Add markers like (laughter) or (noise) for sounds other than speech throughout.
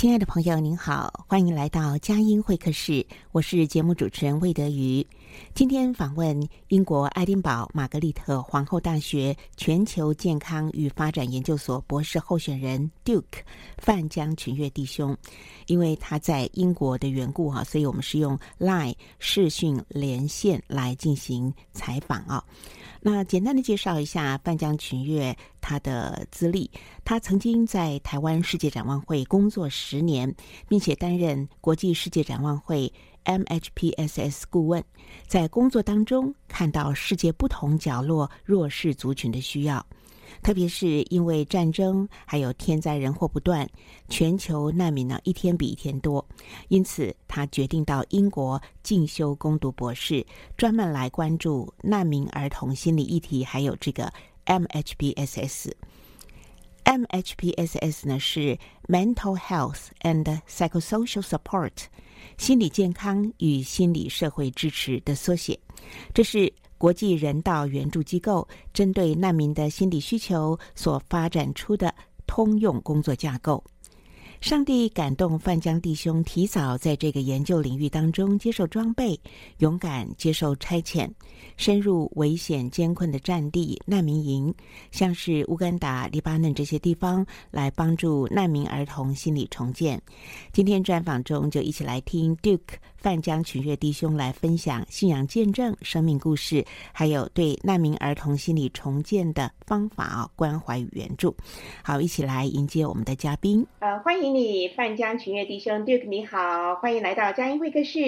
亲爱的朋友，您好，欢迎来到佳音会客室，我是节目主持人魏德瑜。今天访问英国爱丁堡玛格丽特皇后大学全球健康与发展研究所博士候选人 Duke 范江群跃弟兄，因为他在英国的缘故哈，所以我们是用 Line 视讯连线来进行采访啊。那简单的介绍一下范江群跃他的资历。他曾经在台湾世界展望会工作十年，并且担任国际世界展望会 MHPSS 顾问。在工作当中，看到世界不同角落弱势族群的需要。特别是因为战争，还有天灾人祸不断，全球难民呢一天比一天多，因此他决定到英国进修攻读博士，专门来关注难民儿童心理议题，还有这个 MHPSS。MHPSS 呢是 Mental Health and Psychosocial Support，心理健康与心理社会支持的缩写，这是。国际人道援助机构针对难民的心理需求所发展出的通用工作架构。上帝感动范江弟兄，提早在这个研究领域当中接受装备，勇敢接受差遣，深入危险艰困的战地难民营，像是乌干达、黎巴嫩这些地方，来帮助难民儿童心理重建。今天专访中就一起来听 Duke 范江群跃弟兄来分享信仰见证、生命故事，还有对难民儿童心理重建的方法啊，关怀与援助。好，一起来迎接我们的嘉宾。呃，欢迎。你范江群跃弟兄，Duke 你好，欢迎来到佳音会客室。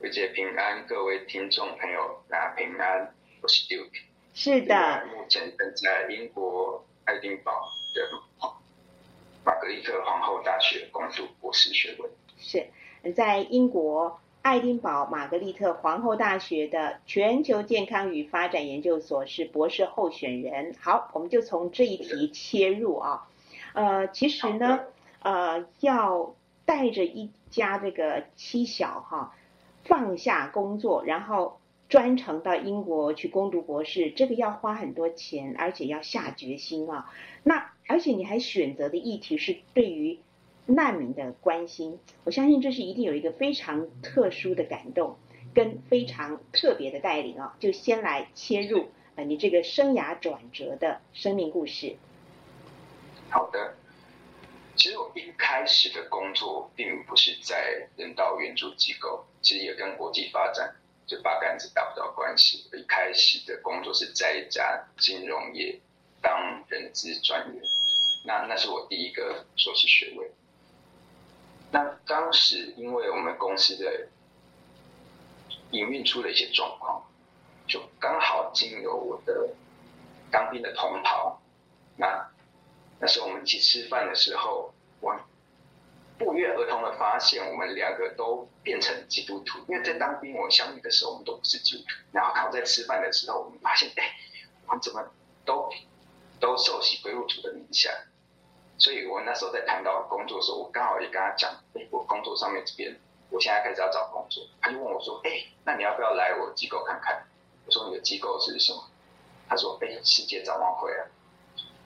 维姐平安，各位听众朋友大家平安，我是 Duke。是的。目前正在英国爱丁堡的玛格丽特皇后大学攻读博士学位。是，在英国爱丁堡玛格丽特皇后大学的全球健康与发展研究所是博士候选人。好，我们就从这一题切入啊。呃，其实呢。呃，要带着一家这个妻小哈，放下工作，然后专程到英国去攻读博士，这个要花很多钱，而且要下决心啊。那而且你还选择的议题是对于难民的关心，我相信这是一定有一个非常特殊的感动跟非常特别的带领啊。就先来切入呃，你这个生涯转折的生命故事。好的。其实我一开始的工作并不是在人道援助机构，其实也跟国际发展这八竿子打不到关系。一开始的工作是在一家金融业当人资专员，那那是我第一个硕士学位。那当时因为我们公司的营运出了一些状况，就刚好经由我的当兵的同袍，那。那时候我们一起吃饭的时候，我不约而同的发现，我们两个都变成基督徒。因为在当兵，我相遇的时候，我们都不是基督徒。然后刚在吃饭的时候，我们发现，哎，我们怎么都都受洗归入主的名下。所以我那时候在谈到工作的时候，我刚好也跟他讲，哎，我工作上面这边，我现在开始要找工作。他就问我说，哎，那你要不要来我机构看看？我说你的机构是什么？他说：“哎，世界展望会啊。”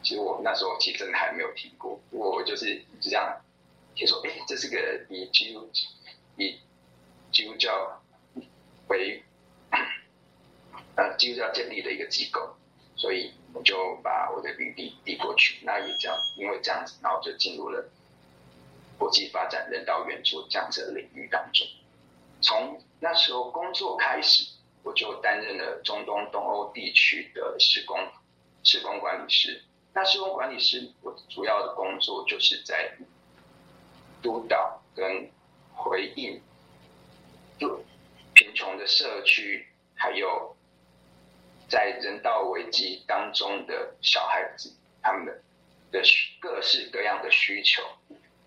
其实我那时候其实真的还没有听过，我就是就这样听说，哎，这是个以基督以基督教为呃基督教建立的一个机构，所以我就把我的履历递过去。那也这样，因为这样子，然后就进入了国际发展人道援助这样子的领域当中。从那时候工作开始，我就担任了中东东欧地区的施工施工管理师。那施工管理师，我主要的工作就是在督导跟回应，就贫穷的社区，还有在人道危机当中的小孩子，他们的的各式各样的需求，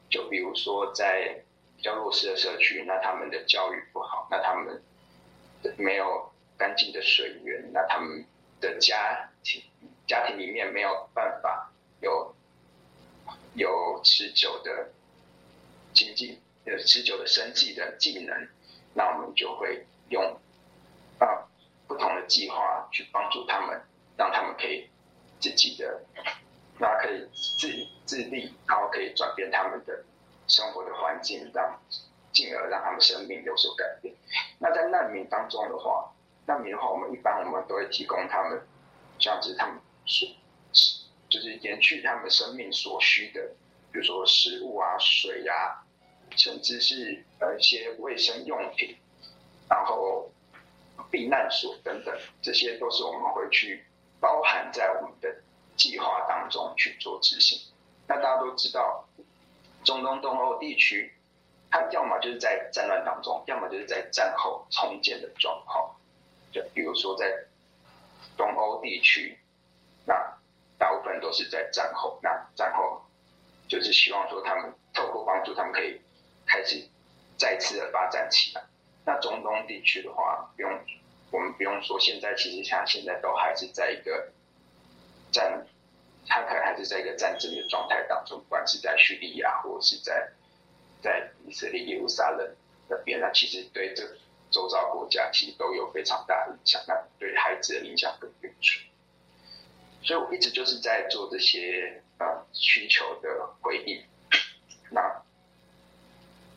就比如说在比较弱势的社区，那他们的教育不好，那他们没有干净的水源，那他们的家庭。家庭里面没有办法有有持久的经济、有持久的生计的技能，那我们就会用啊不同的计划去帮助他们，让他们可以自己的，那可以自自立，然后可以转变他们的生活的环境，让进而让他们生命有所改变。那在难民当中的话，难民的话，我们一般我们都会提供他们，像是他们。是，就是延续他们生命所需的，比如说食物啊、水啊，甚至是呃一些卫生用品，然后避难所等等，这些都是我们会去包含在我们的计划当中去做执行。那大家都知道，中东东欧地区，它要么就是在战乱当中，要么就是在战后重建的状况。就比如说在东欧地区。那大部分都是在战后，那战后就是希望说他们透过帮助，他们可以开始再次的发展起来。那中东地区的话，不用我们不用说，现在其实像现在都还是在一个战，他可能还是在一个战争的状态当中，不管是在叙利亚或者是在在以色列耶路撒冷那边，那其实对这周遭国家其实都有非常大的影响，那对孩子的影响更严重。所以我一直就是在做这些呃需求的回应，那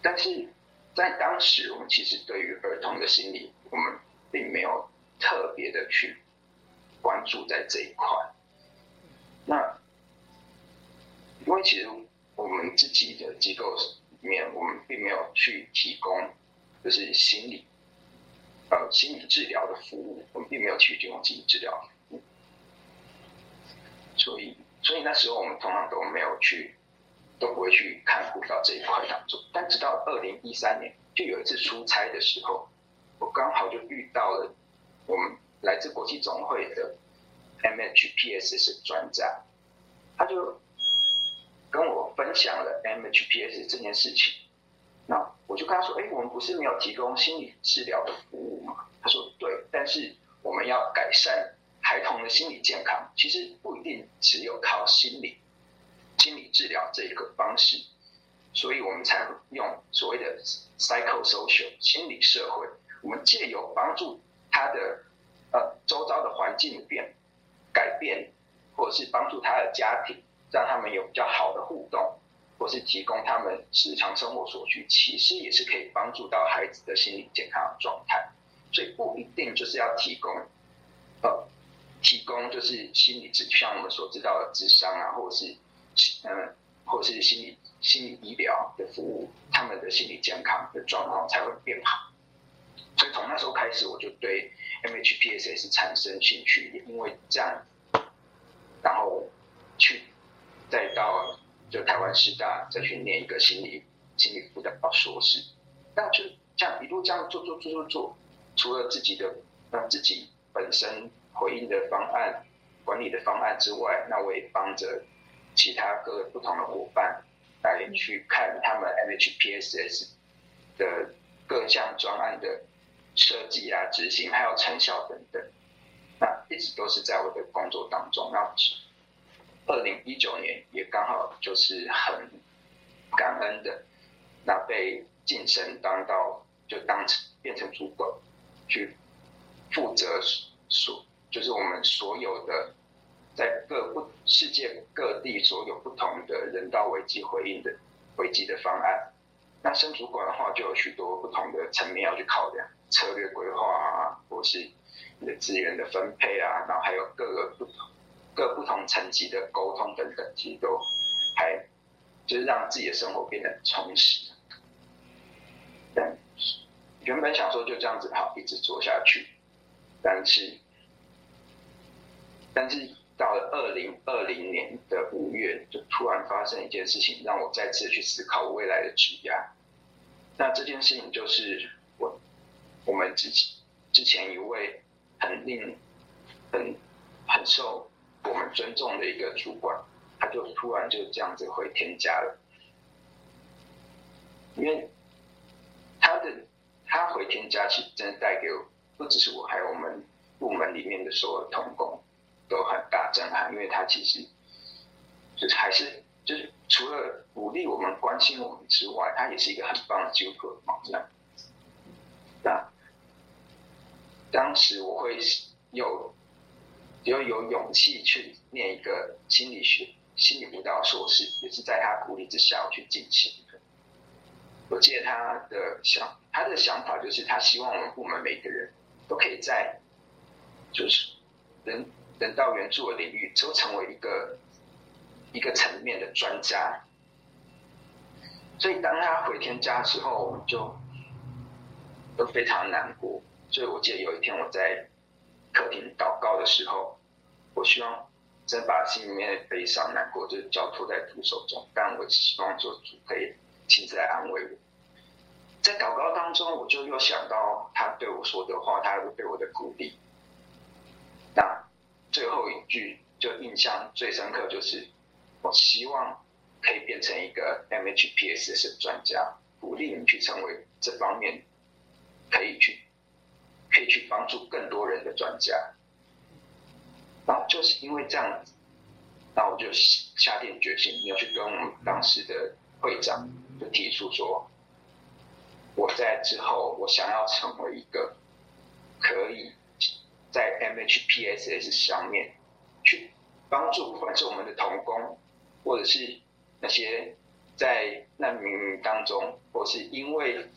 但是在当时，我们其实对于儿童的心理，我们并没有特别的去关注在这一块。那因为其实我们自己的机构里面，我们并没有去提供就是心理呃心理治疗的服务，我们并没有去提供心理治疗。所以，所以那时候我们通常都没有去，都不会去看顾到这一块当中。但直到二零一三年，就有一次出差的时候，我刚好就遇到了我们来自国际总会的 MHPSS 专家，他就跟我分享了 MHPSS 这件事情。那我就跟他说：“哎，我们不是没有提供心理治疗的服务吗？”他说：“对，但是我们要改善。”孩童的心理健康其实不一定只有靠心理心理治疗这一个方式，所以我们才用所谓的 psychosocial 心理社会，我们借由帮助他的呃周遭的环境变改变，或者是帮助他的家庭，让他们有比较好的互动，或是提供他们日常生活所需，其实也是可以帮助到孩子的心理健康状态，所以不一定就是要提供呃。提供就是心理治，像我们所知道的智商啊，或者是嗯，或是心理心理医疗的服务，他们的心理健康的状况才会变好。所以从那时候开始，我就对 MHPSS 产生兴趣，因为这样，然后去再到就台湾师大再去念一个心理心理辅导硕士，那就这样一路这样做做做做做，除了自己的让自己本身。回应的方案、管理的方案之外，那我也帮着其他各个不同的伙伴来去看他们 MHPSS 的各项专案的设计啊、执行，还有成效等等。那一直都是在我的工作当中。那二零一九年也刚好就是很感恩的，那被晋升当到就当成变成主管，去负责所。就是我们所有的在各不世界各地所有不同的人道危机回应的危机的方案。那生主管的话，就有许多不同的层面要去考量，策略规划啊，或是你的资源的分配啊，然后还有各个不同各不同层级的沟通等等，其实都还就是让自己的生活变得充实。但原本想说就这样子好，一直做下去，但是但是到了二零二零年的五月，就突然发生一件事情，让我再次去思考我未来的职业。那这件事情就是我我们之前之前一位很令很很受我们尊重的一个主管，他就突然就这样子回天家了，因为。他的他回天家，其实真的带给我，不只是我，还有我们部门里面的所有同工，都很大震撼。因为他其实就是还是就是除了鼓励我们、关心我们之外，他也是一个很棒的基督徒榜样。那当时我会有有有勇气去念一个心理学、心理辅导硕士，也是在他鼓励之下我去进行的。我记得他的想，他的想法就是他希望我们部门每个人都可以在，就是人人道援助的领域就成为一个一个层面的专家。所以当他回天家的时候，我们就都非常难过。所以我记得有一天我在客厅祷告的时候，我希望真把心里面的悲伤难过就交托在主手中，但我希望做主可以。亲自来安慰我，在祷告当中，我就又想到他对我说的话，他对我的鼓励。那最后一句就印象最深刻，就是我希望可以变成一个 MHPS 的专家，鼓励你去成为这方面可以去可以去帮助更多人的专家。然后就是因为这样，那我就下定决心要去跟我们当时的会长。就提出说，我在之后，我想要成为一个可以在 MHPSS 上面去帮助，不管是我们的童工，或者是那些在难民当中，或是因为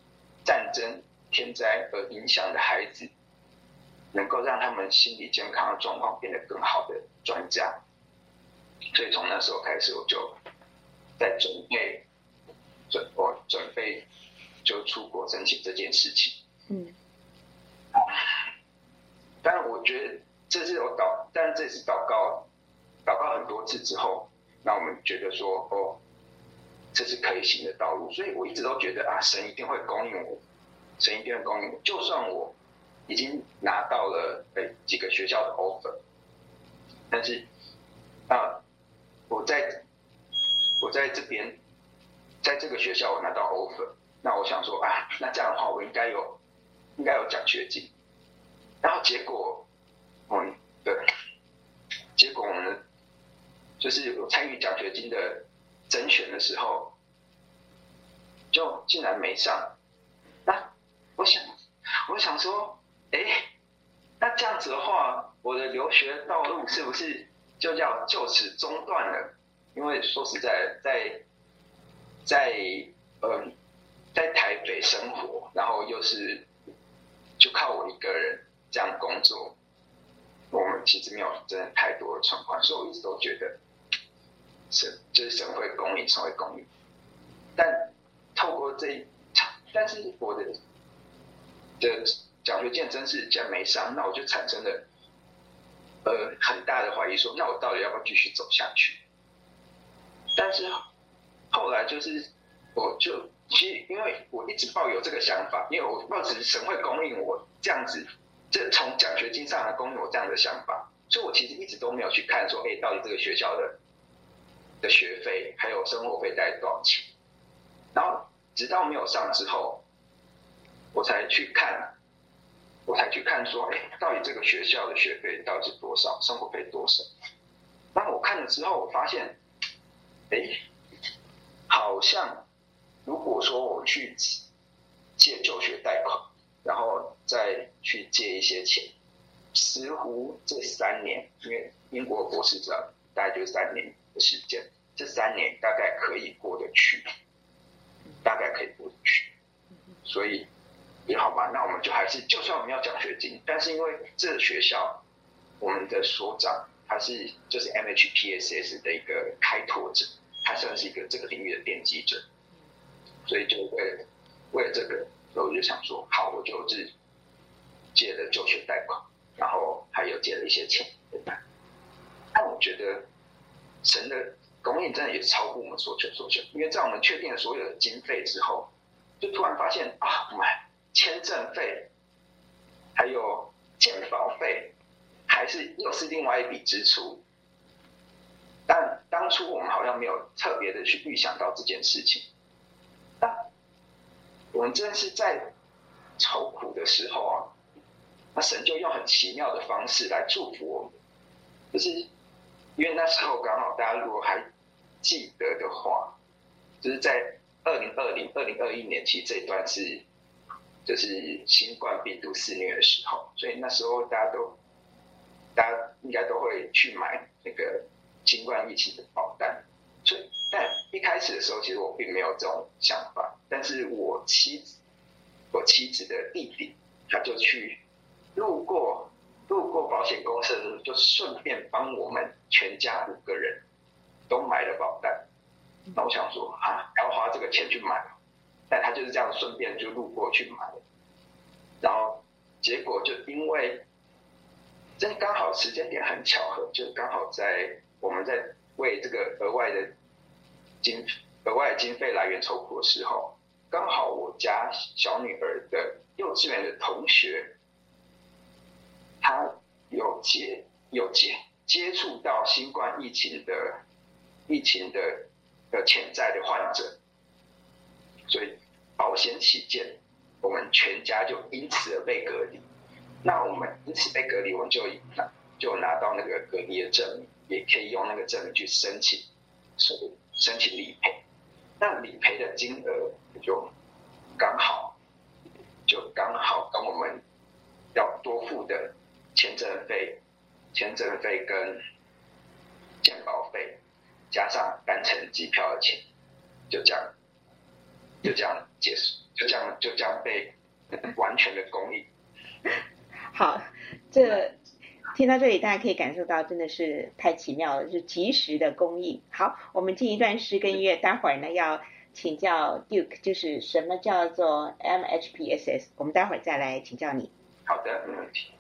战争、天灾而影响的孩子，能够让他们心理健康的状况变得更好的专家。所以从那时候开始，我就在准备。准我准备就出国申请这件事情，嗯，但我觉得这是我祷，但这是祷告，祷告很多次之后，那我们觉得说，哦，这是可以行的道路，所以我一直都觉得啊，神一定会供应我，神一定会供应我，就算我已经拿到了哎几个学校的 offer，但是啊，我在我在这边。在这个学校我拿到 offer，那我想说啊，那这样的话我应该有，应该有奖学金。然后结果，嗯，对，结果我们就是我参与奖学金的甄选的时候，就竟然没上。那我想，我想说，哎，那这样子的话，我的留学道路是不是就要就此中断了？因为说实在，在在嗯，在台北生活，然后又是就靠我一个人这样工作，我们其实没有真的太多的存款，所以我一直都觉得神就是神会供应，神会供应。但透过这一场，但是我的的奖学金真是竟然没上，那我就产生了呃很大的怀疑说，那我到底要不要继续走下去？但是。后来就是，我就其实因为我一直抱有这个想法，因为我抱持神会供应我这样子，这从奖学金上来供应我这样的想法，所以我其实一直都没有去看说，哎，到底这个学校的的学费还有生活费大概多少钱？然后直到没有上之后，我才去看，我才去看说，哎，到底这个学校的学费到底是多少，生活费多少？那我看了之后，我发现，哎。好像，如果说我去借助学贷款，然后再去借一些钱，似乎这三年，因为英国国师长大概就三年的时间，这三年大概可以过得去，大概可以过得去，所以也好吧，那我们就还是，就算我们要奖学金，但是因为这个学校，我们的所长他是就是 MHPSS 的一个开拓者，他算是一个这个领域的奠基者，所以就为了为了这个，所以我就想说，好，我就是借了就学贷款。然后还有借了一些钱，对吧？但我觉得神的供应真的也超过我们所求所求，因为在我们确定了所有的经费之后，就突然发现啊，我们签证费还有建房费，还是又是另外一笔支出。但当初我们好像没有特别的去预想到这件事情。我们真的是在愁苦的时候啊。那神就用很奇妙的方式来祝福我们，就是因为那时候刚好大家如果还记得的话，就是在二零二零、二零二一年，其实这一段是就是新冠病毒肆虐的时候，所以那时候大家都大家应该都会去买那个新冠疫情的保单。所以，但一开始的时候，其实我并没有这种想法，但是我妻子，我妻子的弟弟，他就去。路过路过保险公司的时候，就顺便帮我们全家五个人都买了保单。那我想说啊，要花这个钱去买，但他就是这样顺便就路过去买了。然后结果就因为这刚好时间点很巧合，就刚好在我们在为这个额外的经额外的经费来源筹款的时候，刚好我家小女儿的幼稚园的同学。他有接有接接触到新冠疫情的疫情的的潜在的患者，所以保险起见，我们全家就因此而被隔离。那我们因此被隔离，我们就拿就拿到那个隔离的证明，也可以用那个证明去申请，所以申请理赔。那理赔的金额就刚好就刚好跟我们要多付的。签证费、签证费跟健保费，加上单程机票的钱，就这样，就这样结束，就这样，就这样被完全的公益。(laughs) 好，这听到这里，大家可以感受到，真的是太奇妙了，是及时的供应。好，我们进一段诗跟音乐，待会儿呢要请教 Duke，就是什么叫做 MHPSS，我们待会儿再来请教你。好的，没问题。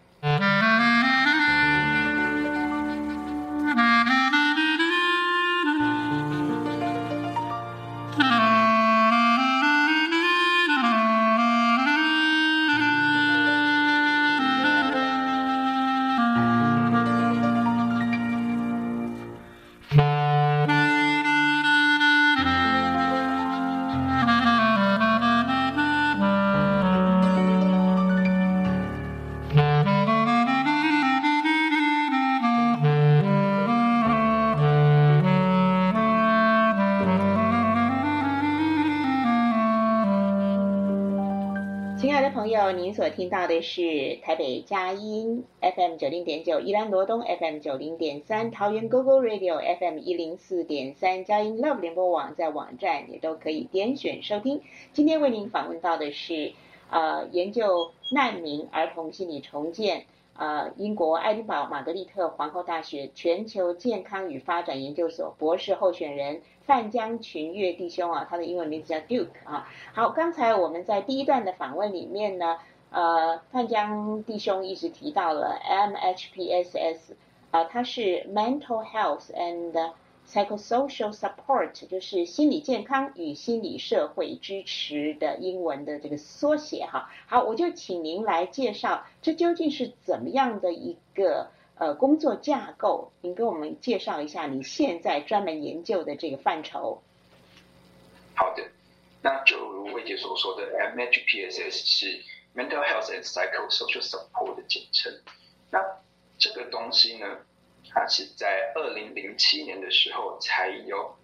您所听到的是台北佳音 FM 九零点九，宜兰罗东 FM 九零点三，桃园 GoGo Radio FM 一零四点三，佳音 Love 联播网在网站也都可以点选收听。今天为您访问到的是，呃，研究难民儿童心理重建，呃，英国爱丁堡玛格丽特皇后大学全球健康与发展研究所博士候选人。范江群月弟兄啊，他的英文名字叫 Duke 啊。好，刚才我们在第一段的访问里面呢，呃，范江弟兄一直提到了 MHPSS 啊，它是 Mental Health and Psychosocial Support，就是心理健康与心理社会支持的英文的这个缩写哈。好，我就请您来介绍，这究竟是怎么样的一个？呃，工作架构，您给我们介绍一下你现在专门研究的这个范畴。好的，那就如魏姐所说的，MHPSS 是 Mental Health and Psychosocial Support 的简称。那这个东西呢，它是在二零零七年的时候才由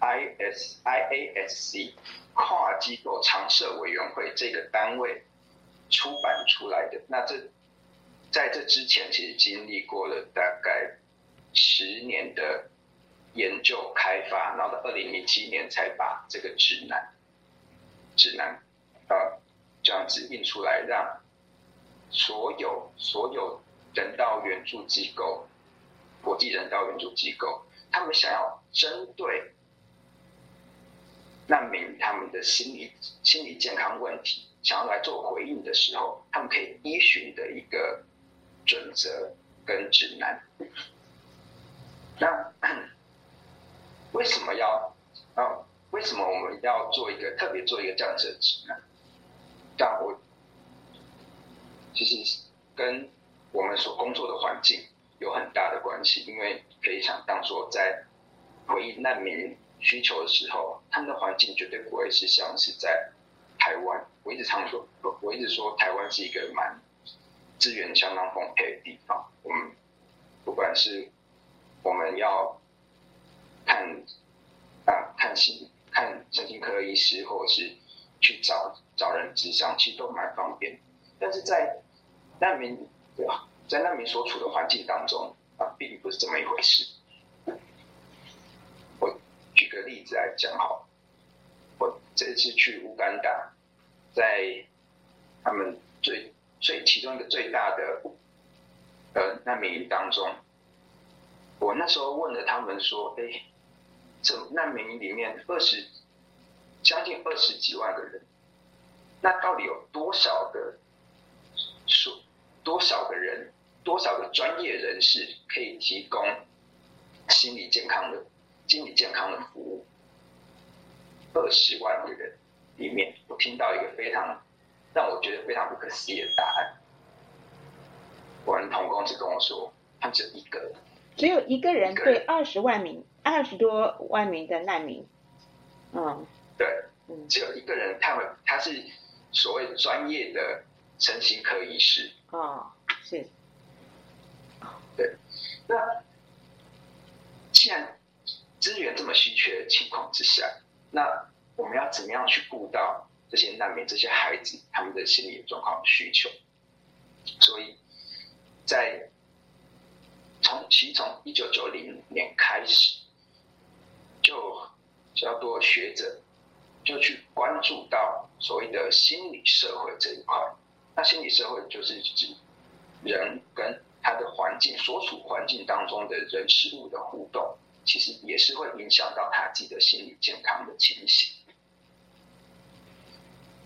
IS IASC 跨机构常设委员会这个单位出版出来的。那这在这之前，其实经历过了大概十年的研究开发，然后到二零零七年才把这个指南指南呃这样子印出来，让所有所有人道援助机构、国际人道援助机构，他们想要针对难民他们的心理心理健康问题，想要来做回应的时候，他们可以依循的一个准则跟指南。那 (clears throat) 为什么要啊？为什么我们要做一个特别做一个这样子的指南？但我其实跟我们所工作的环境有很大的关系，因为可以想当说在回应难民需求的时候，他们的环境绝对不会是像是在台湾。我一直常说，我我一直说台湾是一个蛮资源相当丰沛的地方。我们不管是我们要看啊看心看神经科医师，或者是去找找人咨商，其实都蛮方便。但是在难民对吧，在难民所处的环境当中啊，并不是这么一回事。我举个例子来讲好，我这次去乌干达，在他们最最其中一个最大的呃难民营当中，我那时候问了他们说：“哎，这难民营里面二十将近二十几万个人，那到底有多少个数多少个人多少个专业人士可以提供心理健康的？”心理健康的服务，二十万个人里面，我听到一个非常让我觉得非常不可思议的答案。我们同工只跟我说，他只有一个，只有一个人对二十万名、二十多万名的难民，嗯，对，只有一个人，他们他是所谓专业的神经科医师，哦，是，对，那既然。资源这么稀缺的情况之下，那我们要怎么样去顾到这些难民、这些孩子他们的心理状况需求？所以在从其实从一九九零年开始，就比较多学者就去关注到所谓的心理社会这一块。那心理社会就是指人跟他的环境、所处环境当中的人事物的互动。其实也是会影响到他自己的心理健康的情形。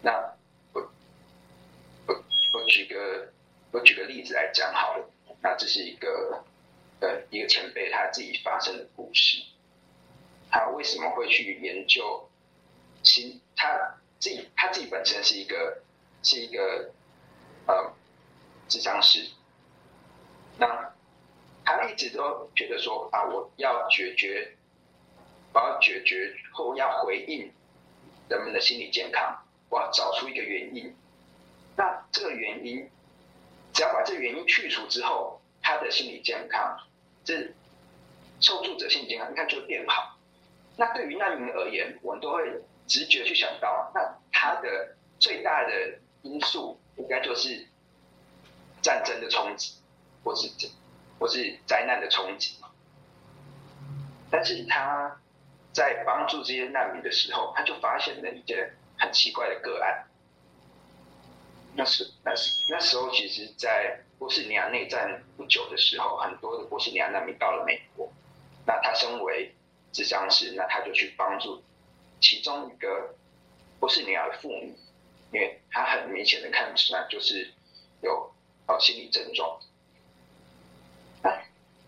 那我我我举个我举个例子来讲好了。那这是一个呃一个前辈他自己发生的故事。他为什么会去研究心？他自己他自己本身是一个是一个呃智商师。那他一直都觉得说啊，我要解决，我要解决或要回应人们的心理健康，我要找出一个原因。那这个原因，只要把这原因去除之后，他的心理健康，这受助者心理健康，你看就会变好。那对于难民而言，我们都会直觉去想到，那他的最大的因素应该就是战争的冲击，或是这。或是灾难的冲击，但是他在帮助这些难民的时候，他就发现了一件很奇怪的个案。那时，那时，那时候，其实，在波斯尼亚内战不久的时候，很多的波斯尼亚难民到了美国。那他身为智商师，那他就去帮助其中一个波斯尼亚的妇女，因为他很明显的看出来就是有呃心理症状。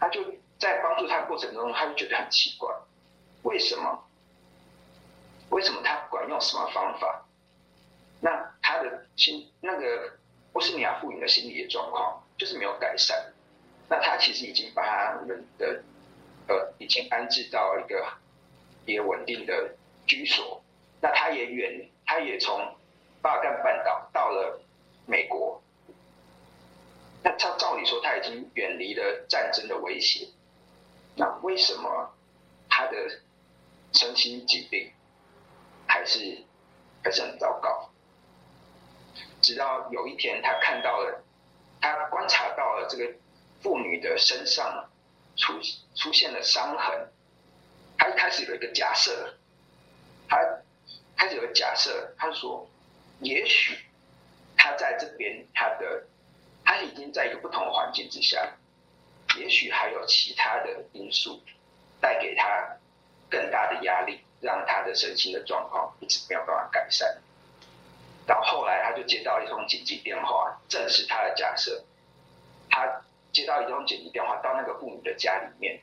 他就在帮助他的过程中，他就觉得很奇怪，为什么？为什么他不管用什么方法，那他的心那个波斯尼亚妇女的心理的状况就是没有改善？那他其实已经把他们的呃已经安置到一个一个稳定的居所，那他也远，他也从巴尔干半岛到了美国。那他照理说他已经远离了战争的威胁，那为什么他的身心疾病还是还是很糟糕？直到有一天，他看到了，他观察到了这个妇女的身上出出现了伤痕，他一开始有一个假设，他开始有个假设，他说，也许他在这边，他的他已经在一个不同的环境之下，也许还有其他的因素带给他更大的压力，让他的身心的状况一直没有办法改善。到后来，他就接到一通紧急电话，证实他的假设。他接到一通紧急电话，到那个妇女的家里面，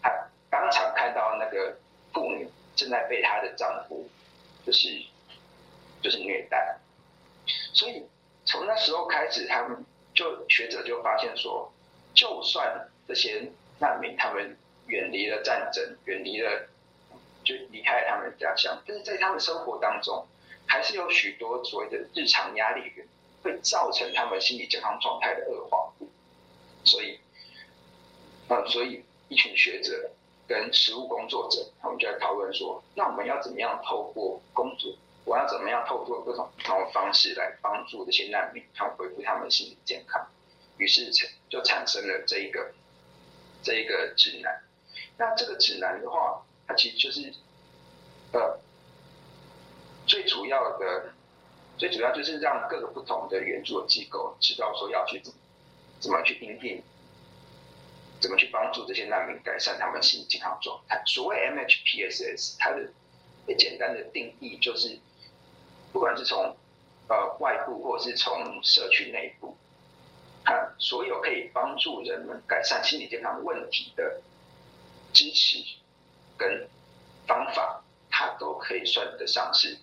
他当场看到那个妇女正在被她的丈夫，就是就是虐待。所以从那时候开始，他们就学者就发现说，就算这些难民他们远离了战争，远离了就离开他们的家乡，但是在他们生活当中，还是有许多所谓的日常压力源，会造成他们心理健康状态的恶化。所以，呃，所以一群学者跟实务工作者，他们就在讨论说，那我们要怎么样透过工作，我要怎么样透过各种不同的方式来帮助这些难民，他们恢复他们的心理健康。于是产就产生了这一个这一个指南。那这个指南的话，它其实就是呃。最主要的，最主要就是让各个不同的援助机构知道说要去怎么怎么去应对，怎么去帮助这些难民改善他们心理健康状态。所谓 MHPSS，它的最简单的定义就是，不管是从呃外部或者是从社区内部，看所有可以帮助人们改善心理健康问题的支持跟方法，它都可以算得上是。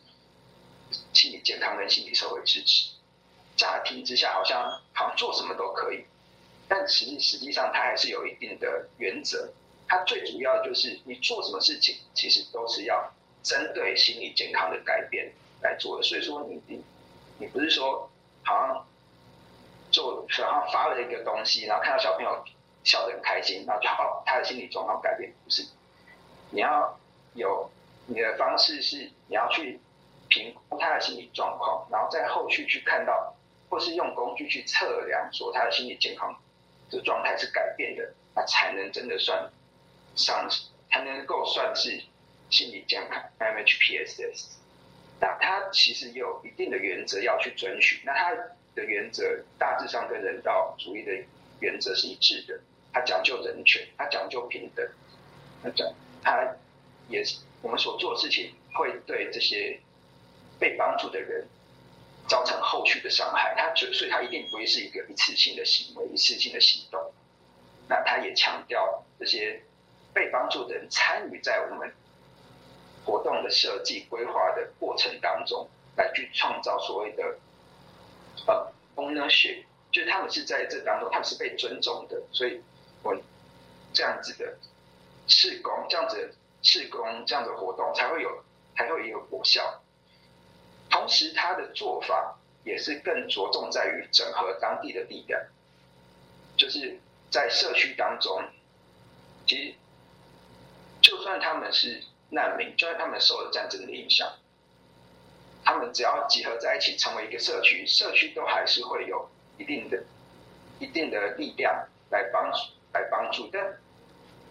心理健康跟心理社会支持，乍听之下好像好像做什么都可以，但实际实际上它还是有一定的原则。它最主要就是你做什么事情，其实都是要针对心理健康的改变来做的。所以说你你你不是说好像做好像发了一个东西，然后看到小朋友笑得很开心，然后就好他的心理状况改变，不是？你要有你的方式是你要去。评估他的心理状况，然后在后续去看到，或是用工具去测量，说他的心理健康的状态是改变的，那才能真的算上，才能够算是心理健康 MHPSS。那它其实也有一定的原则要去遵循，那它的原则大致上跟人道主义的原则是一致的，它讲究人权，它讲究平等，它讲它也是我们所做的事情会对这些。被帮助的人造成后续的伤害，他所以，他一定不会是一个一次性的行为，一次性的行动。那他也强调这些被帮助的人参与在我们活动的设计规划的过程当中，来去创造所谓的呃 ownership，就是他们是在这当中，他们是被尊重的。所以，我这样子的试工，这样子的事工，这样子的活动才会有，才会有果效。同时，他的做法也是更着重在于整合当地的力量，就是在社区当中，其实就算他们是难民，就算他们受了战争的影响，他们只要集合在一起成为一个社区，社区都还是会有一定的、一定的力量来帮助、来帮助。但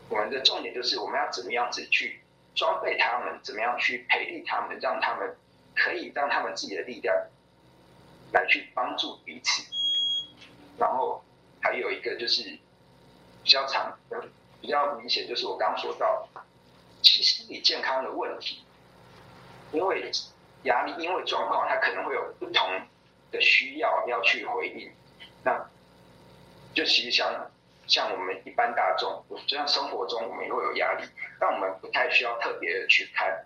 我们的重点就是，我们要怎么样子去装备他们，怎么样去培育他们，让他们。可以让他们自己的力量来去帮助彼此，然后还有一个就是比较长、比较明显，就是我刚刚说到，其实心理健康的问题，因为压力、因为状况，他可能会有不同的需要要去回应。那就其实像像我们一般大众，就像生活中我们也会有压力，但我们不太需要特别的去看。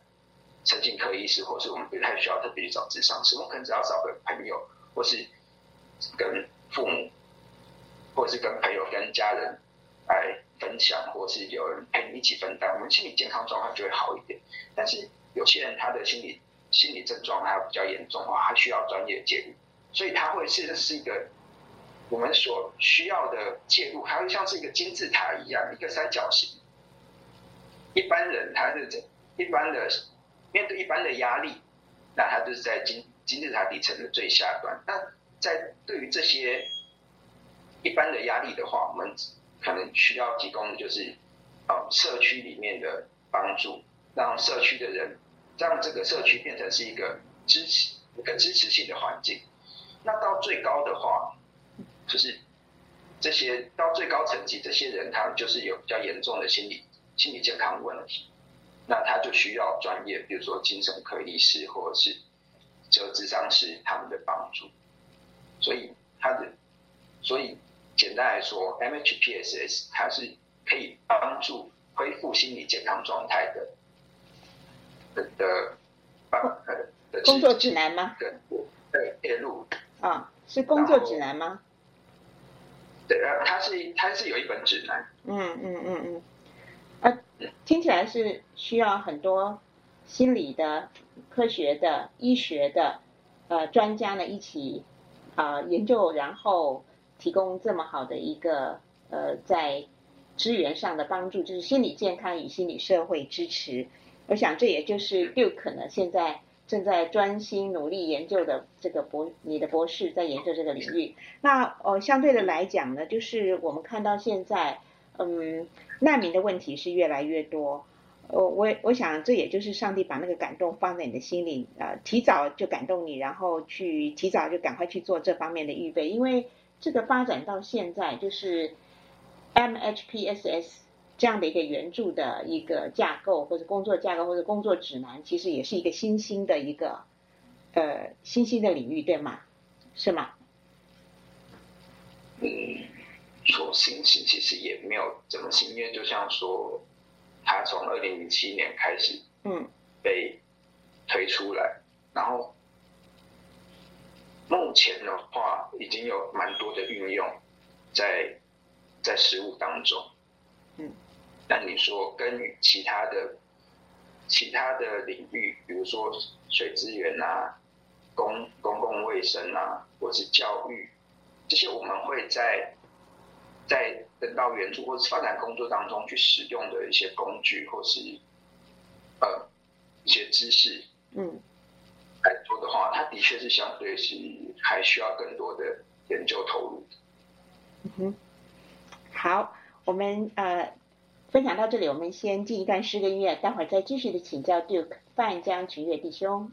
神经科医师，或是我们不太需要特别去找咨商师，我们可能只要找个朋友，或是跟父母，或是跟朋友、跟家人来分享，或是有人陪你一起分担，我们心理健康状况就会好一点。但是有些人他的心理心理症状还比较严重的话，他需要专业介入，所以他会是是一个我们所需要的介入，还会像是一个金字塔一样，一个三角形。一般人他是这一般的。面对一般的压力，那他就是在金金字塔底层的最下端。那在对于这些一般的压力的话，我们可能需要提供的就是，呃，社区里面的帮助，让社区的人，让这个社区变成是一个支持、一个支持性的环境。那到最高的话，就是这些到最高层级，这些人他们就是有比较严重的心理心理健康问题，那他就需要专业，比如说精神科医师或者是哲咨商师他们的帮助。所以他的，所以简单来说，MHPSS 它是可以帮助恢复心理健康状态的的的的工作指南吗？对对，列入啊，是工作指南吗？对啊，它是它是有一本指南。嗯嗯嗯嗯，啊，听起来是需要很多心理的、科学的、医学的呃专家呢一起。啊、呃，研究然后提供这么好的一个呃，在资源上的帮助，就是心理健康与心理社会支持。我想这也就是 Duke 呢现在正在专心努力研究的这个博，你的博士在研究这个领域。那呃，相对的来讲呢，就是我们看到现在，嗯，难民的问题是越来越多。我我我想，这也就是上帝把那个感动放在你的心里，呃，提早就感动你，然后去提早就赶快去做这方面的预备，因为这个发展到现在，就是 MHPSS 这样的一个援助的一个架构，或者工作架构，或者工作指南，其实也是一个新兴的一个呃新兴的领域，对吗？是吗？嗯，说新兴其实也没有怎么新，因为就像说。他从二零零七年开始，嗯，被推出来，嗯、然后目前的话已经有蛮多的运用在在实物当中，嗯，那你说跟其他的其他的领域，比如说水资源啊、公公共卫生啊，或是教育，这些我们会在。在人道援助或者发展工作当中去使用的一些工具，或是呃一些知识，嗯，来说的话，它的确是相对是还需要更多的研究投入。嗯哼，好，我们呃分享到这里，我们先进一段诗歌音乐，待会儿再继续的请教 Duke 范江群岳弟兄。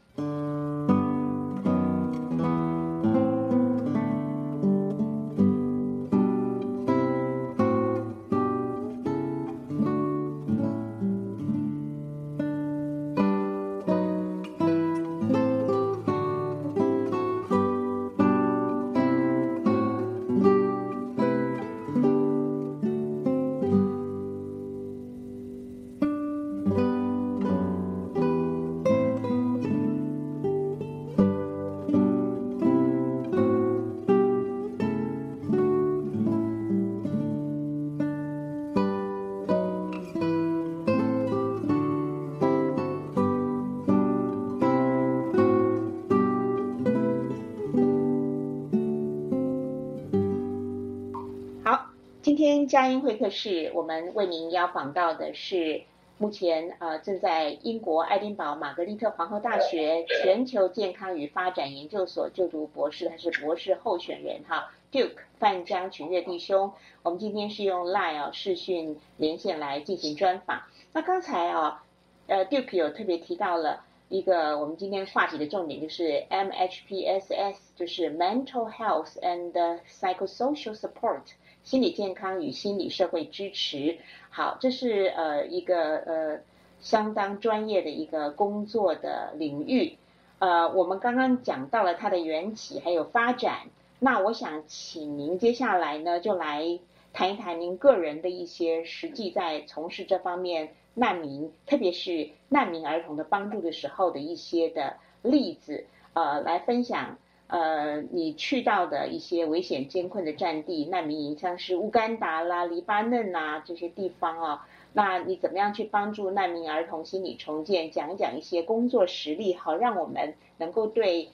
佳音会客室，我们为您邀访到的是目前呃正在英国爱丁堡玛格丽特皇后大学全球健康与发展研究所就读博士，他是博士候选人哈，Duke 范江群岳弟兄。我们今天是用 Line 啊视讯连线来进行专访。那刚才啊呃 Duke 有特别提到了一个我们今天话题的重点，就是 MHPSS，就是 Mental Health and Psychosocial Support。心理健康与心理社会支持，好，这是呃一个呃相当专业的一个工作的领域，呃，我们刚刚讲到了它的缘起还有发展，那我想请您接下来呢就来谈一谈您个人的一些实际在从事这方面难民，特别是难民儿童的帮助的时候的一些的例子，呃，来分享。呃，你去到的一些危险艰困的战地、难民营，像是乌干达啦、黎巴嫩呐这些地方啊，那你怎么样去帮助难民儿童心理重建？讲一讲一些工作实例，好让我们能够对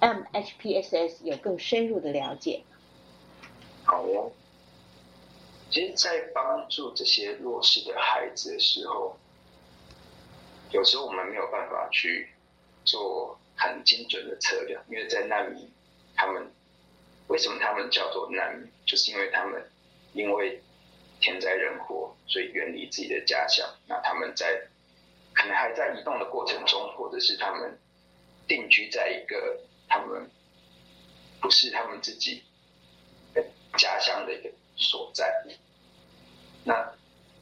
MHPSS 有更深入的了解。好哦，其实，在帮助这些弱势的孩子的时候，有时候我们没有办法去做。很精准的测量，因为在难民他们为什么他们叫做难民？就是因为他们因为天灾人祸，所以远离自己的家乡。那他们在可能还在移动的过程中，或者是他们定居在一个他们不是他们自己家乡的一个所在。那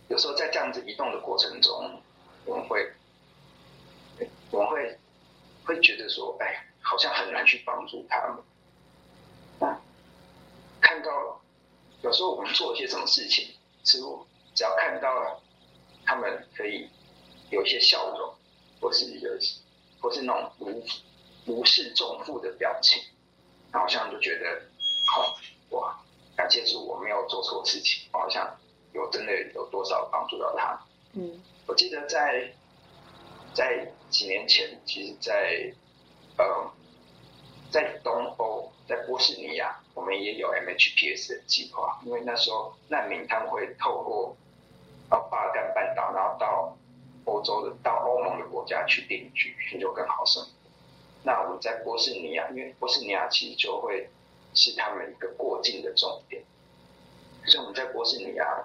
有时候在这样子移动的过程中，我们会我们会会觉得说，哎，好像很难去帮助他们。那看到有时候我们做一些什么事情，似乎只要看到了他们可以有一些笑容，或是有，或是那种如如释重负的表情，好像就觉得好哇，感谢主，我没有做错事情，我好像有真的有多少帮助到他。嗯，我记得在在几年前，其实在呃在东欧。在波士尼亚，我们也有 MHPS 的计划，因为那时候难民他们会透过到巴尔干半岛，然后到欧洲的、到欧盟的国家去定居，寻求更好生活。那我们在波士尼亚，因为波士尼亚其实就会是他们一个过境的重点，所以我们在波士尼亚，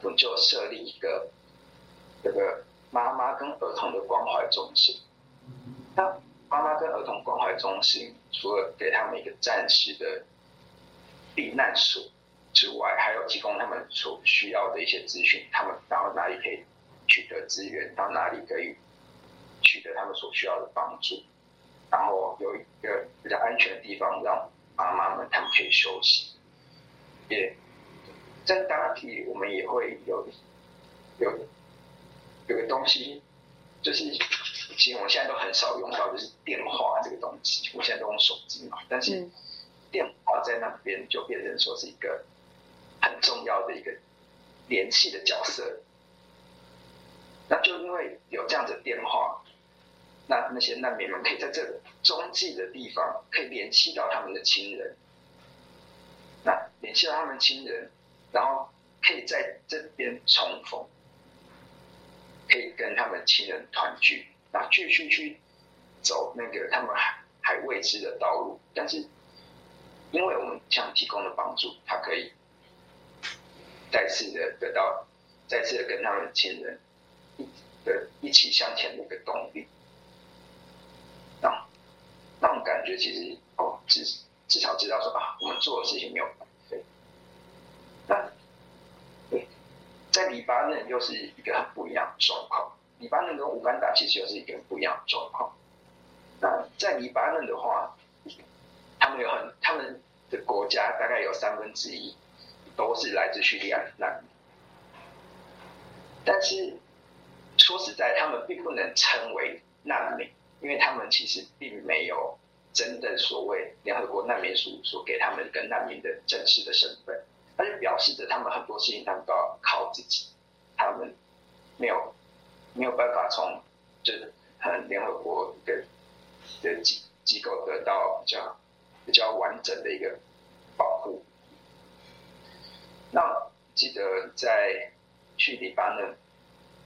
我们就设立一个这个妈妈跟儿童的关怀中心。那妈妈跟儿童关怀中心除了给他们一个暂时的避难所之外，还有提供他们所需要的一些资讯，他们到哪里可以取得资源，到哪里可以取得他们所需要的帮助，然后有一个比较安全的地方让妈妈们他们可以休息。也在当地，我们也会有有有个东西，就是。其实我现在都很少用到，就是电话这个东西。我现在都用手机嘛，但是电话在那边就变成说是一个很重要的一个联系的角色。那就因为有这样子的电话，那那些难民们可以在这个中继的地方可以联系到他们的亲人，那联系到他们亲人，然后可以在这边重逢，可以跟他们亲人团聚。然后继续去走那个他们还还未知的道路，但是因为我们这样提供的帮助，他可以再次的得到，再次的跟他们亲人一的一起向前的一个动力。那那种感觉其实哦，至至少知道说啊，我们做的事情没有白费。那，在黎巴嫩又是一个很不一样的状况。黎巴嫩跟乌干达其实又是一个不一样的状况。那在黎巴嫩的话，他们有很他们的国家大概有三分之一都是来自叙利亚的难民。但是说实在，他们并不能称为难民，因为他们其实并没有真的所谓联合国难民署所给他们一个难民的正式的身份，而且表示着他们很多事情他们都要靠自己，他们没有。没有办法从这很联合国的的机机构得到比较比较完整的一个保护。那记得在去黎巴嫩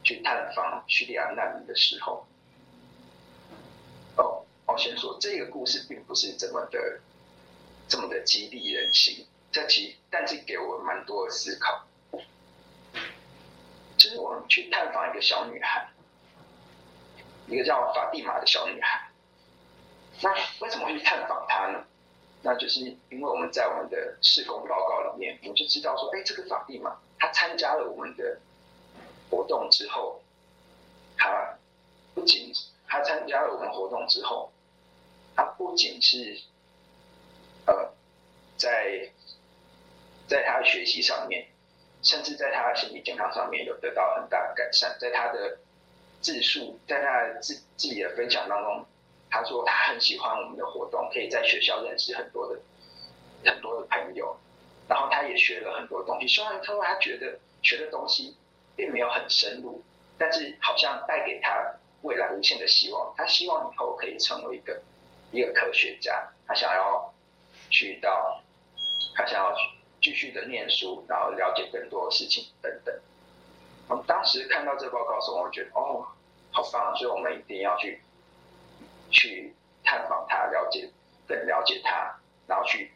去探访叙利亚难民的时候，哦，我先说这个故事并不是这么的这么的激励人心，这其但是给我蛮多的思考。就是我们去探访一个小女孩，一个叫法蒂玛的小女孩。那为什么会去探访她呢？那就是因为我们在我们的事工报告里面，我们就知道说，哎，这个法蒂玛她参加了我们的活动之后，她不仅她参加了我们活动之后，她不仅是呃在在他的学习上面。甚至在他的身体健康上面有得到很大的改善，在他的自述，在他的自自己的分享当中，他说他很喜欢我们的活动，可以在学校认识很多的很多的朋友，然后他也学了很多东西。虽然他说他觉得学的东西并没有很深入，但是好像带给他未来无限的希望。他希望以后可以成为一个一个科学家，他想要去到，他想要去。继续的念书，然后了解更多的事情等等。我们当时看到这报告的时候，我觉得哦，好棒！所以我们一定要去去探访他，了解更了解他，然后去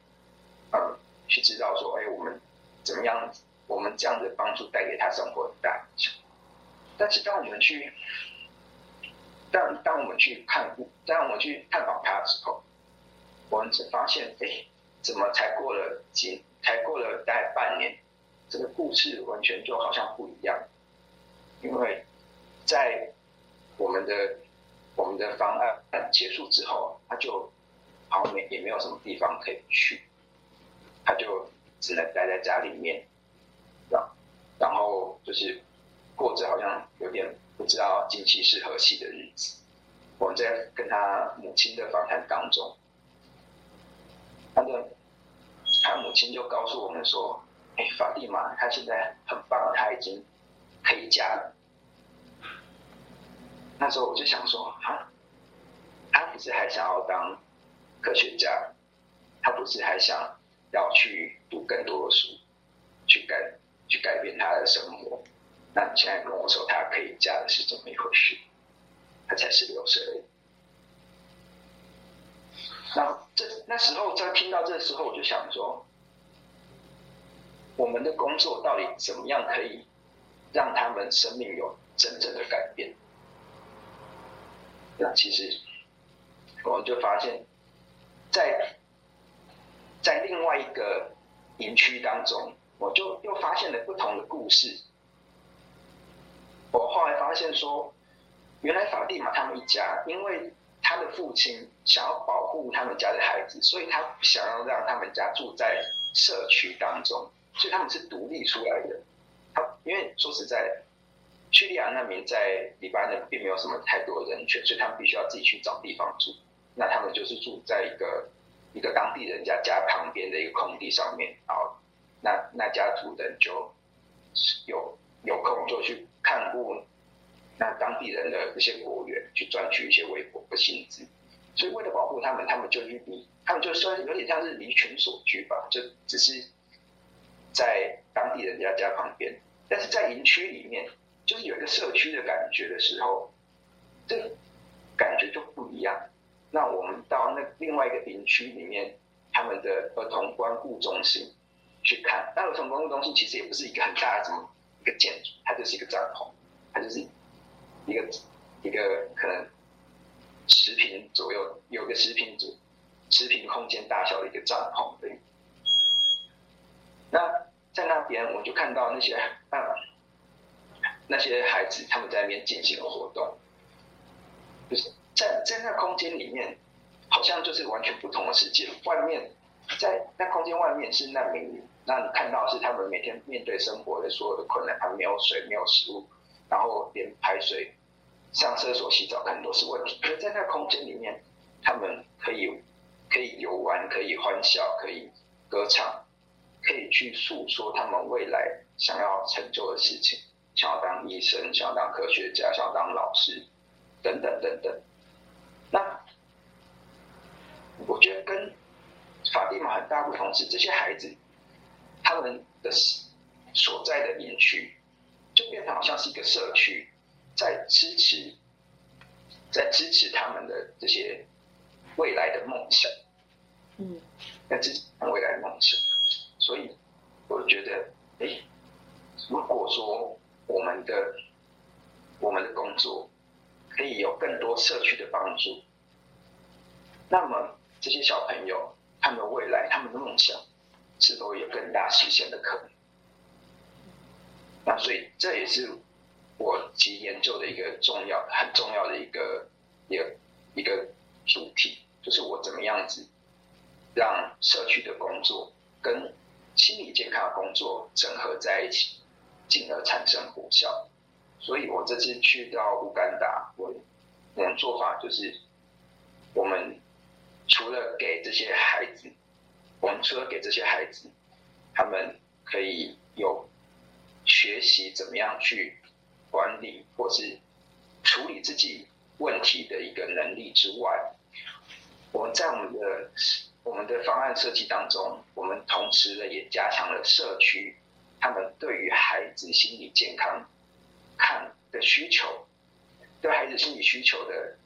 嗯，去知道说，哎，我们怎么样，我们这样的帮助带给他生活很大影响。但是当我们去，当当我们去看，当我们去探访他的时候，我们只发现，哎，怎么才过了几，才过了大概半年，这个故事完全就好像不一样，因为在我们的我们的方案结束之后，他就好像也没有什么地方可以去，他就只能待在家里面，然后就是过着好像有点不知道今夕是何夕的日子。我们在跟他母亲的访谈当中，他的他母亲就告诉我们说：“哎，法蒂玛，他现在很棒，他已经可以嫁了。”那时候我就想说：“啊，他不是还想要当科学家？他不是还想要去读更多的书，去改去改变他的生活？那你现在跟我说他可以嫁的是怎么一回事？”他才十六岁而已。那这那时候在听到这时候，我就想说，我们的工作到底怎么样可以让他们生命有真正的改变？那其实我们就发现，在在另外一个营区当中，我就又发现了不同的故事。我后来发现说。原来法蒂玛他们一家，因为他的父亲想要保护他们家的孩子，所以他不想要让他们家住在社区当中，所以他们是独立出来的。他因为说实在，叙利亚难民在黎巴嫩并没有什么太多人权，所以他们必须要自己去找地方住。那他们就是住在一个一个当地人家家旁边的一个空地上面，然后那那家族人就有有空就去看顾。那当地人的这些果园去赚取一些微薄的薪资，所以为了保护他们，他们就去离，他们就说有点像是离群索居吧，就只是在当地人家家旁边，但是在营区里面，就是有一个社区的感觉的时候，这感觉就不一样。那我们到那另外一个营区里面，他们的儿童关顾中心去看，那儿童关顾中心其实也不是一个很大的什么一个建筑，它就是一个帐篷，它就是。一个一个可能十坪左右，有个十坪左十坪空间大小的一个帐篷对。那在那边，我就看到那些啊那些孩子他们在那边进行了活动，就是在在那空间里面，好像就是完全不同的世界。外面在那空间外面是难民，那你看到是他们每天面对生活的所有的困难，他们没有水，没有食物。然后连排水、上厕所、洗澡可能都是问题。可是在那空间里面，他们可以可以游玩，可以欢笑，可以歌唱，可以去诉说他们未来想要成就的事情，想要当医生，想要当科学家，想要当老师，等等等等。那我觉得跟法蒂玛很大不同是，这些孩子他们的所在的营区。就变成好像是一个社区，在支持，在支持他们的这些未来的梦想，嗯，在支持他们未来的梦想。所以我觉得，哎，如果说我们的我们的工作可以有更多社区的帮助，那么这些小朋友他们未来他们的梦想是否有更大实现的可能？那所以这也是我其研究的一个重要、很重要的一个一个一个主题，就是我怎么样子让社区的工作跟心理健康工作整合在一起，进而产生果效。所以我这次去到乌干达，我的做法就是，我们除了给这些孩子，我们除了给这些孩子，他们可以有。学习怎么样去管理或是处理自己问题的一个能力之外，我们在我们的我们的方案设计当中，我们同时呢也加强了社区他们对于孩子心理健康看的需求，对孩子心理需求的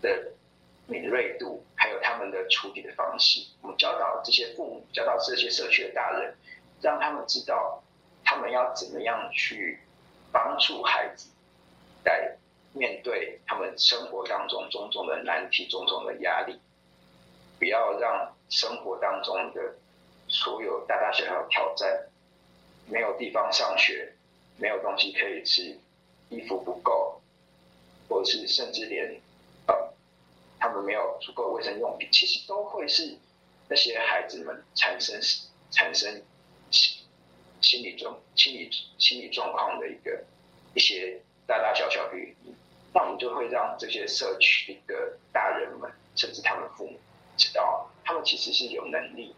的敏锐度，还有他们的处理的方式。我们教导这些父母，教导这些社区的大人，让他们知道他们要怎么样去帮助孩子，来面对他们生活当中种种的难题、种种的压力，不要让生活当中的所有大大小小的挑战，没有地方上学，没有东西可以吃，衣服不够，或是甚至连。他们没有足够卫生用品，其实都会是那些孩子们产生产生心理状心理心理状况的一个一些大大小小的原因，那我们就会让这些社区的大人们，甚至他们父母知道，他们其实是有能力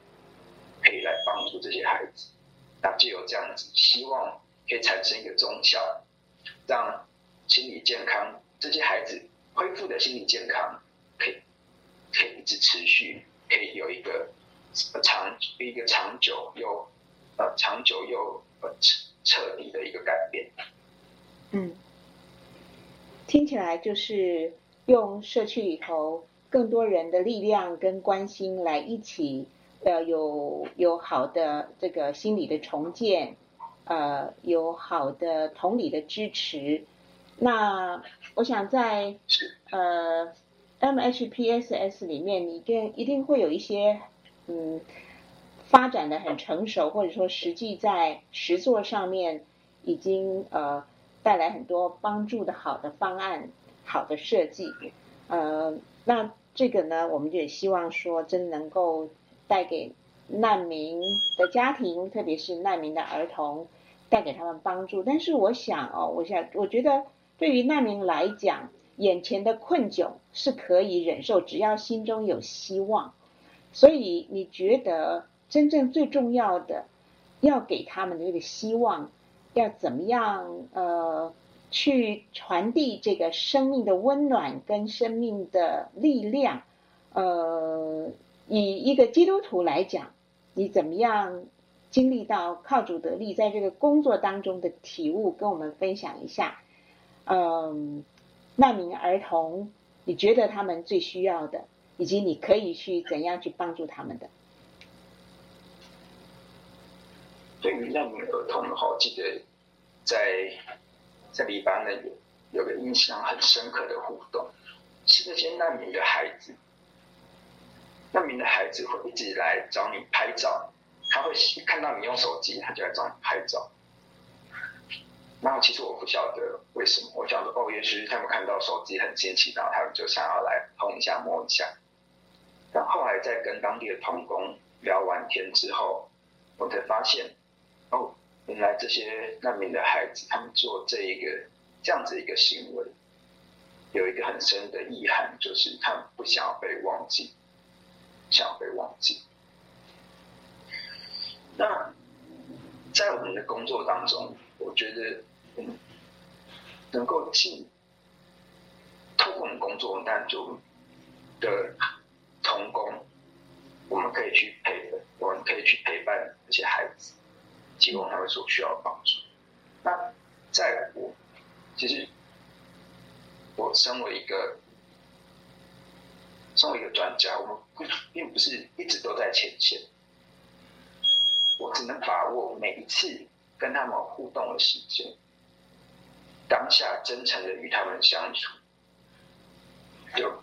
可以来帮助这些孩子，那就有这样子，希望可以产生一个综效，让心理健康这些孩子恢复的心理健康。可以，可以一直持续，可以有一个长一个长久又呃长久又呃彻彻底的一个改变。嗯，听起来就是用社区里头更多人的力量跟关心来一起，呃，有有好的这个心理的重建，呃，有好的同理的支持。那我想在呃。MHPSS 里面，你一定一定会有一些嗯发展的很成熟，或者说实际在实作上面已经呃带来很多帮助的好的方案、好的设计。呃，那这个呢，我们就也希望说，真能够带给难民的家庭，特别是难民的儿童，带给他们帮助。但是我想哦，我想我觉得对于难民来讲，眼前的困窘是可以忍受，只要心中有希望。所以你觉得真正最重要的，要给他们的这个希望，要怎么样呃去传递这个生命的温暖跟生命的力量？呃，以一个基督徒来讲，你怎么样经历到靠主得力，在这个工作当中的体悟，跟我们分享一下？嗯。难民儿童，你觉得他们最需要的，以及你可以去怎样去帮助他们的？对于难民儿童的话，我记得在在黎巴嫩有有个印象很深刻的互动，是那些难民的孩子，难民的孩子会一直来找你拍照，他会看到你用手机，他就来找你拍照。那其实我不晓得为什么，我晓得哦，也许他们看到手机很新奇，然后他们就想要来碰一下、摸一下。但后来在跟当地的童工聊完天之后，我才发现，原来这些难民的孩子，他们做这一个这样子一个行为，有一个很深的意涵，就是他们不想要被忘记，想要被忘记。那在我们的工作当中，我觉得。嗯，能够进，透过我们工作，当中的同工，我们可以去陪，我们可以去陪伴那些孩子，提供他们所需要的帮助。那在我，其实我身为一个，身为一个专家，我们并不是一直都在前线，我只能把握每一次跟他们互动的时间。当下真诚的与他们相处，就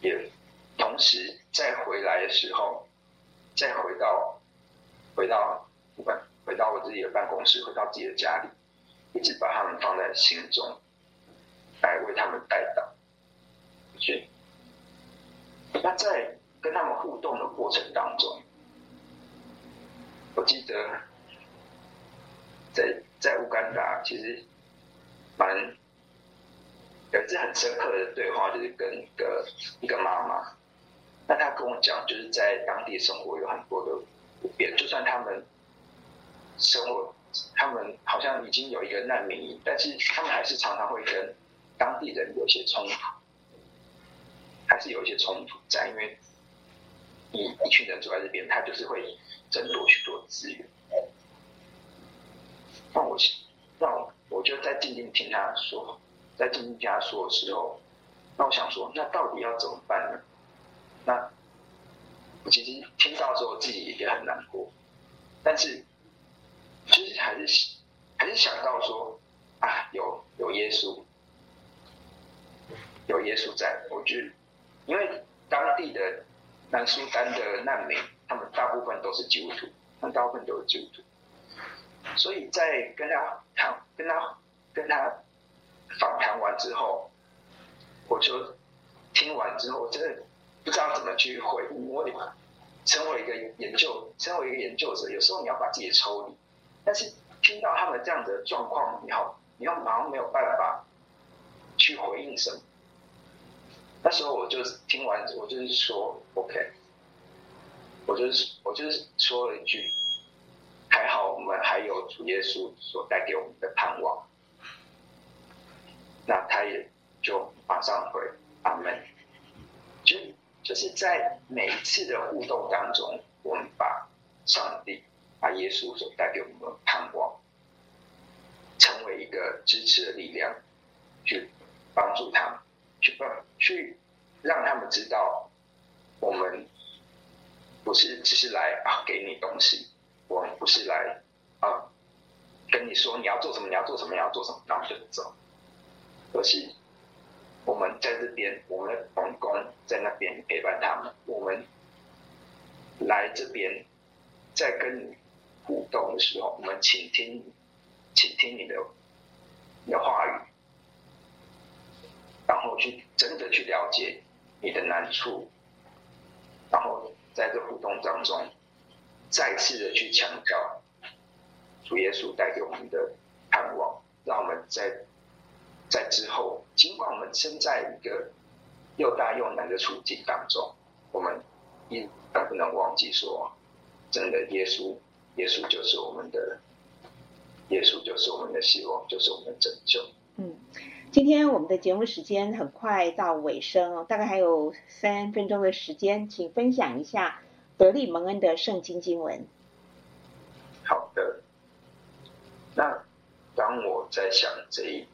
也同时再回来的时候，再回到回到不管回到我自己的办公室，回到自己的家里，一直把他们放在心中，来为他们代祷。去，那在跟他们互动的过程当中，我记得在在乌干达，其实。蛮有一次很深刻的对话，就是跟一个一个妈妈，那她跟我讲，就是在当地生活有很多的不便，就算他们生活，他们好像已经有一个难民营，但是他们还是常常会跟当地人有些冲突，还是有一些冲突在，因为一一群人住在这边，他就是会争夺许多资源。那我，那我。我就在静静听他说，在静静听他说的时候，那我想说，那到底要怎么办呢？那我其实听到之后自己也很难过，但是就是还是还是想到说啊，有有耶稣，有耶稣在，我觉得，因为当地的南苏丹的难民，他们大部分都是基督徒，他们大部分都是基督徒，所以在跟他谈、跟他、跟他访谈完之后，我就听完之后，我真的。不知道怎么去回应，我得成为一个研究，成为一个研究者，有时候你要把自己抽离。但是听到他们这样的状况，以后，你又马上没有办法去回应什么。那时候我就听完，我就是说 OK，我就是我就是说了一句，还好我们还有主耶稣所带给我们的盼望。那他也就马上回阿门，就。就是在每一次的互动当中，我们把上帝、把耶稣所带给我们的盼望，成为一个支持的力量，去帮助他们，去帮去让他们知道，我们不是只是来啊给你东西，我们不是来啊跟你说你要做什么，你要做什么，你要做什么，然后就走，而是。我们在这边，我们的同工在那边陪伴他们。我们来这边，在跟你互动的时候，我们倾听，倾听你的你的话语，然后去真的去了解你的难处，然后在这互动当中，再次的去强调主耶稣带给我们的盼望，让我们在。在之后，尽管我们身在一个又大又难的处境当中，我们依然不能忘记说，真的耶稣，耶稣就是我们的，耶稣就是我们的希望，就是我们的拯救。嗯，今天我们的节目时间很快到尾声哦，大概还有三分钟的时间，请分享一下德利蒙恩的圣经经文。好的，那当我在想这一。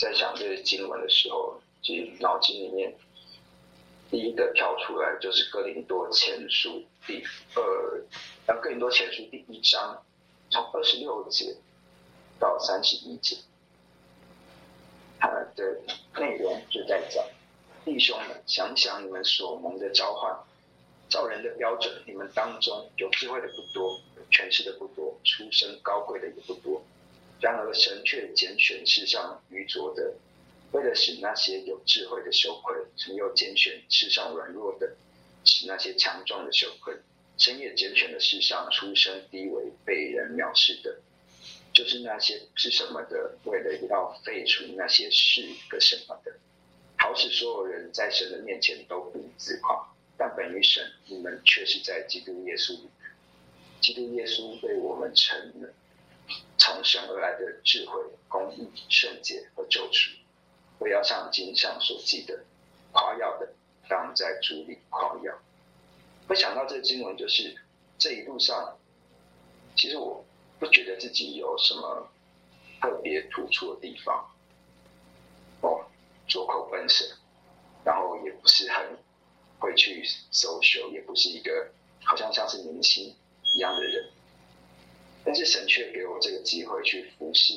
在想这些经文的时候，其实脑筋里面第一个跳出来就是《哥林多前书》第二，呃，《哥林多前书》第一章，从二十六节到三十一节，它的内容就在讲：弟兄们，想想你们所蒙的召唤，照人的标准，你们当中有智慧的不多，有权势的不多，出身高贵的也不多。然而，神却拣选世上愚拙的，为了使那些有智慧的羞愧；神又拣选世上软弱的，使那些强壮的羞愧。深夜拣选的世上出身低微、被人藐视的，就是那些是什么的，为了要废除那些是个什么的，好使所有人在神的面前都不自夸。但本于神，你们却是在基督耶稣，基督耶稣为我们成了。从神而来的智慧、公义、圣洁和救赎，我要像经上所记的，夸耀的当在主里夸耀。会想到这个经文，就是这一路上，其实我不觉得自己有什么特别突出的地方，哦，拙口笨舌，然后也不是很会去收修也不是一个好像像是明星一样的人。但是神却给我这个机会去服侍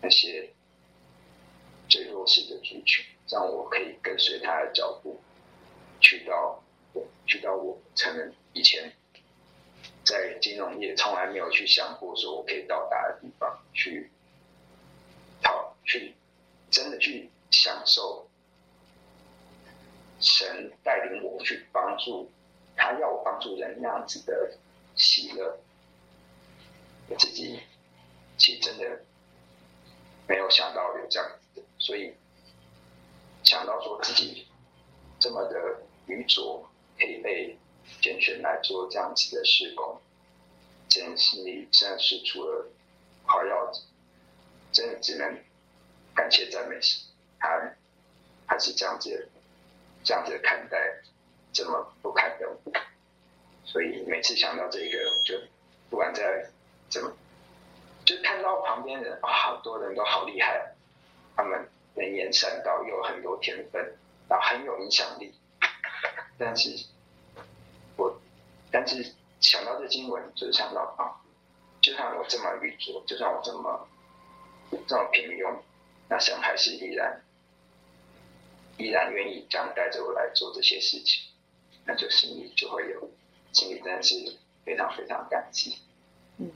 那些最弱势的族群，让我可以跟随他的脚步，去到去到我可能以前在金融业从来没有去想过说我可以到达的地方去，好去真的去享受神带领我去帮助他要我帮助人那样子的喜乐。我自己其实真的没有想到有这样子的，所以想到说自己这么的愚拙，可以被拣选来做这样子的事工，真的心里真的是除了夸耀，真的只能感谢赞美神，他还是这样子这样子看待这么不堪的，所以每次想到这个，就不管在。怎么？就看到旁边人啊，好多人都好厉害，他们能言善道，又很多天分，然后很有影响力。但是，我但是想到这经文，就是想到啊，就算我这么愚拙，就算我这么这么平庸，那神还是依然依然愿意这样带着我来做这些事情，那就心里就会有，心里真的是非常非常感激。嗯，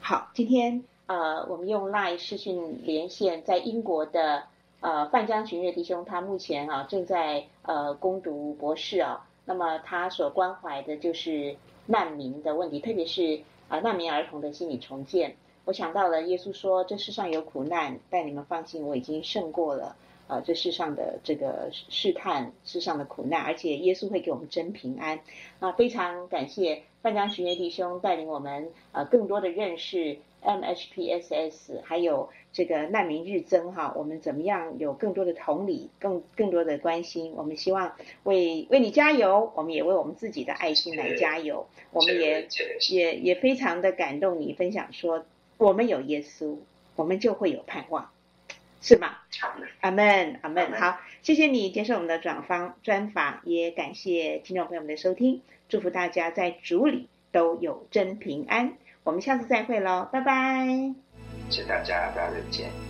好，今天。呃，我们用 LINE 视讯连线，在英国的呃范江群岳弟兄，他目前啊正在呃攻读博士啊。那么他所关怀的就是难民的问题，特别是啊、难民儿童的心理重建。我想到了耶稣说：“这世上有苦难，但你们放心，我已经胜过了呃这世上的这个试探，世上的苦难，而且耶稣会给我们真平安。”啊，非常感谢范江群岳弟兄带领我们呃更多的认识。MHPSS 还有这个难民日增哈，我们怎么样有更多的同理，更更多的关心？我们希望为为你加油，我们也为我们自己的爱心来加油。我们也也也非常的感动你分享说，我们有耶稣，我们就会有盼望，是吗？阿门，阿门。好，谢谢你接受我们的转访专访，也感谢听众朋友们的收听，祝福大家在主里都有真平安。我们下次再会喽，拜拜！谢谢大家，大家再见。